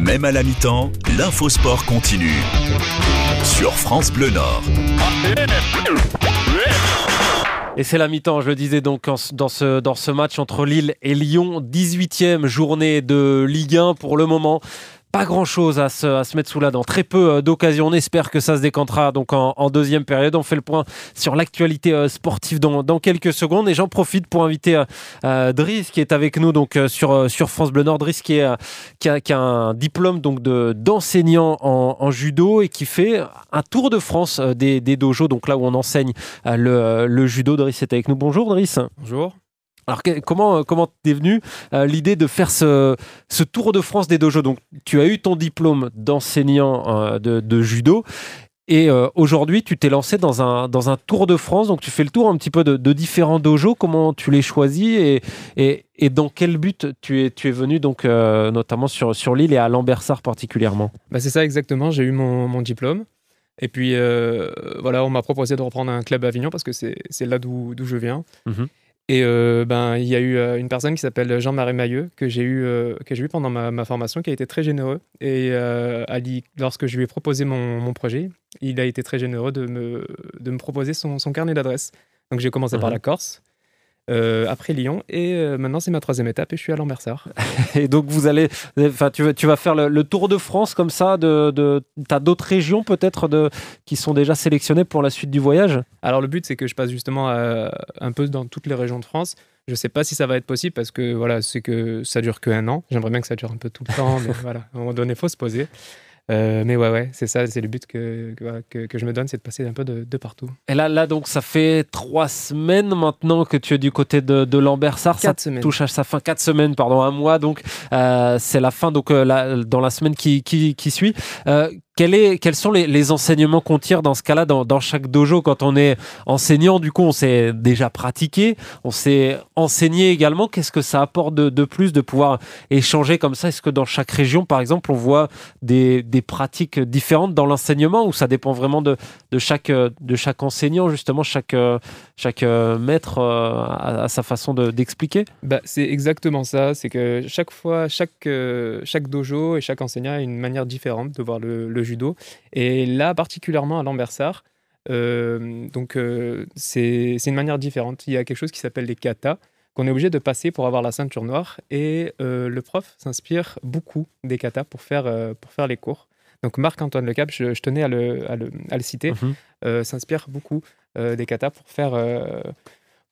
Même à la mi-temps, l'infosport continue. Sur France Bleu Nord. Et c'est la mi-temps, je le disais donc dans ce, dans ce match entre Lille et Lyon, 18e journée de Ligue 1 pour le moment pas grand chose à se, mettre sous la dent. Très peu euh, d'occasions. On espère que ça se décantera donc en, deuxième période. On fait le point sur l'actualité euh, sportive dans, quelques secondes. Et j'en profite pour inviter euh, Driss qui est avec nous donc sur, France Bleu Nord. Driss qui, est, a, un diplôme donc d'enseignant en, judo et qui fait un tour de France des, des dojos, donc là où on enseigne le, le judo. Driss est avec nous. Bonjour Driss. Bonjour. Alors comment comment t'es venu euh, l'idée de faire ce, tour de France des dojos? Donc tu as eu ton diplôme d'enseignant euh, de, judo et euh, aujourd'hui tu t'es lancé dans un dans un tour de France. Donc tu fais le tour un petit peu de, différents dojos. Comment tu les choisis et, et, dans quel but tu es tu es venu donc notamment sur sur l'île et à Lambersart particulièrement? Bah c'est ça exactement. J'ai eu mon, diplôme. Et puis voilà, on m'a proposé de reprendre un club à Avignon parce que c'est là d'où je viens. Mmh et euh, ben, il y a eu euh, une personne qui s'appelle Jean-Marie Mailleux, que j'ai eu, euh, que j'ai eu pendant ma, formation, qui a été très généreux. Et Ali, lorsque je lui ai proposé mon, mon, projet, il a été très généreux de me, de me proposer son, son carnet d'adresses. Donc j'ai commencé par mhm. la Corse. Euh, après Lyon. Et euh, maintenant, c'est ma troisième étape et je suis à Lambersart. et donc, vous allez, enfin, tu, tu vas faire le, tour de France comme ça. De, de tu as d'autres régions peut-être qui sont déjà sélectionnées pour la suite du voyage? Alors, le but, c'est que je passe justement euh, un peu dans toutes les régions de France. Je ne sais pas si ça va être possible parce que voilà, c'est que ça dure que un an. J'aimerais bien que ça dure un peu tout le temps, mais voilà, à un moment donné, il faut se poser. Euh, mais ouais, ouais, c'est ça, c'est le but que, que, que, je me donne, c'est de passer un peu de, de, partout. Et là, là, donc, ça fait trois semaines maintenant que tu es du côté de, de Lambersart. Ça semaines. touche à sa fin, quatre semaines, pardon, un mois. Donc, euh, c'est la fin, donc, euh, dans la semaine qui, qui, qui suit quels sont les, enseignements qu'on tire dans ce cas-là, dans, chaque dojo quand on est enseignant? Du coup, on s'est déjà pratiqué, on s'est enseigné également. Qu'est-ce que ça apporte de, plus de pouvoir échanger comme ça? Est-ce que dans chaque région, par exemple, on voit des, pratiques différentes dans l'enseignement ou ça dépend vraiment de, chaque, de chaque enseignant, justement, chaque, chaque maître euh, a, sa façon d'expliquer bah, C'est exactement ça. C'est que chaque fois, chaque, euh, chaque dojo et chaque enseignant a une manière différente de voir le, judo. Et là, particulièrement à Lambersart, euh, donc euh, c'est une manière différente. Il y a quelque chose qui s'appelle les katas qu'on est obligé de passer pour avoir la ceinture noire. Et euh, le prof s'inspire beaucoup des katas pour faire, pour faire les cours. Donc Marc-Antoine Lecap, je, je tenais à le, à le, à le citer, mhm. s'inspire beaucoup des katas pour faire,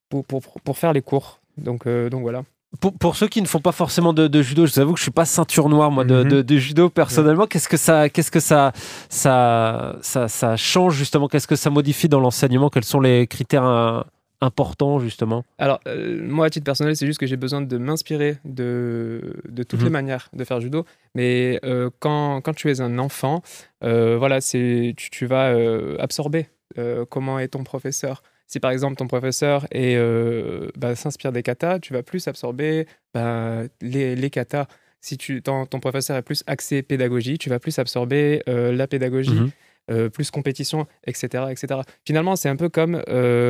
pour, pour, pour, faire les cours. Donc, donc voilà. Pour, ceux qui ne font pas forcément de, judo, je vous avoue que je suis pas ceinture noire moi de, mhm. judo personnellement. Qu'est-ce que ça, qu'est-ce que ça, ça, ça, change justement? Qu'est-ce que ça modifie dans l'enseignement? Quels sont les critères euh, importants justement Alors euh, moi à titre personnel, c'est juste que j'ai besoin de m'inspirer de, de toutes les mhm. manières de faire judo. Mais euh, quand, quand, tu es un enfant, voilà, c'est tu, tu, vas absorber comment est ton professeur. Si par exemple ton professeur euh, bah, s'inspire des katas, tu vas plus absorber bah, les, les katas. Si tu, ton, ton, professeur est plus axé pédagogie, tu vas plus absorber euh, la pédagogie. Mhm. Euh, plus compétition, etc. etc. Finalement, c'est un peu comme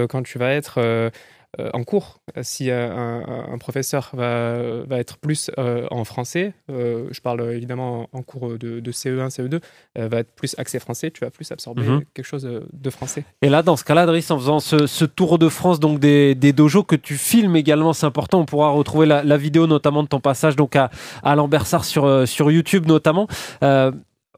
quand tu vas être euh, en cours. Si un, un, professeur va, va, être plus euh, en français, euh, je parle évidemment en cours de, CE1, CE2, va être plus axé français, tu vas plus absorber mhm. quelque chose de français. Et là, dans ce cas-là, Driss, en faisant ce, tour de France donc des, des, dojos que tu filmes également, c'est important, on pourra retrouver la, vidéo notamment de ton passage donc à, à Lambersart sur, sur YouTube notamment.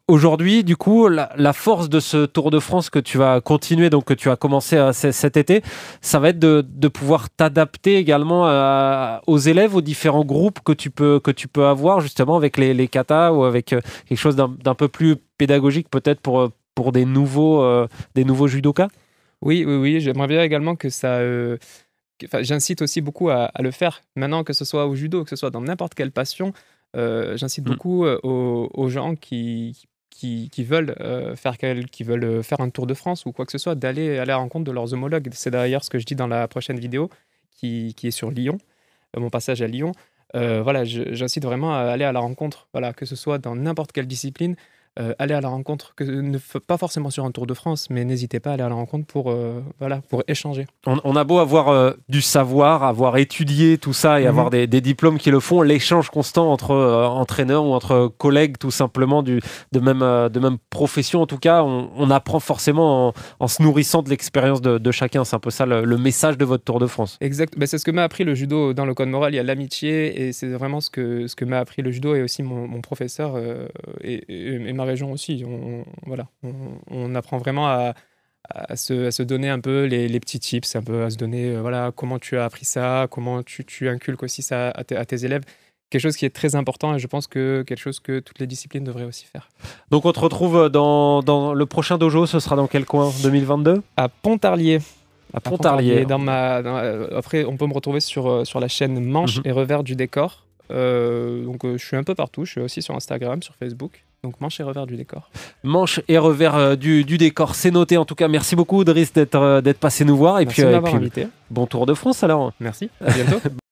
Aujourd'hui, du coup, la, force de ce Tour de France que tu vas continuer, donc que tu as commencé euh, cet été, ça va être de, pouvoir t'adapter également euh, aux élèves, aux différents groupes que tu peux, que tu peux avoir justement avec les, les katas ou avec euh, quelque chose d'un peu plus pédagogique peut-être pour, pour des nouveaux, des nouveaux judokas? Oui, oui, oui. J'aimerais bien également que ça... J'incite aussi beaucoup à, le faire. Maintenant, que ce soit au judo, que ce soit dans n'importe quelle passion, j'incite mm. beaucoup aux, aux, gens qui, qui, veulent, euh, faire, qui veulent euh, faire un tour de France ou quoi que ce soit, d'aller à la rencontre de leurs homologues. C'est d'ailleurs ce que je dis dans la prochaine vidéo qui, qui est sur Lyon, euh, mon passage à Lyon. voilà, j'incite vraiment à aller à la rencontre, voilà, que ce soit dans n'importe quelle discipline. Euh, allez à la rencontre, que, ne, pas forcément sur un Tour de France, mais n'hésitez pas à aller à la rencontre pour, euh, voilà, pour échanger. On, a beau avoir euh, du savoir, avoir étudié tout ça et mhm. avoir des, diplômes qui le font, l'échange constant entre entraîneurs ou entre collègues, tout simplement, du, de, même, de même profession, en tout cas, on, apprend forcément en, se nourrissant de l'expérience de, chacun. C'est un peu ça le, message de votre Tour de France. Exact. Ben, c'est ce que m'a appris le judo dans le code moral. Il y a l'amitié et c'est vraiment ce que, ce que m'a appris le judo et aussi mon, professeur et, et, et ma région aussi. On, voilà, on, apprend vraiment à, se, donner un peu les, petits tips, un peu à se donner euh, voilà comment tu as appris ça, comment tu, inculques aussi ça à, tes élèves quelque chose qui est très important et je pense que quelque chose que toutes les disciplines devraient aussi faire. Donc on te retrouve dans, dans le prochain dojo, ce sera dans quel coin? 2022 À Pontarlier. À Pontarlier. Dans ma, après, on peut me retrouver sur, euh, sur la chaîne Manche mhm. et Revers du décor. Euh, donc je suis un peu partout, je suis aussi sur Instagram, sur Facebook. Donc manche et revers du décor. Manche et revers euh, du, décor, c'est noté en tout cas. Merci beaucoup Driss d'être euh, d'être passé nous voir. Et puis, euh, et puis bon Tour de France alors. Merci, à bientôt.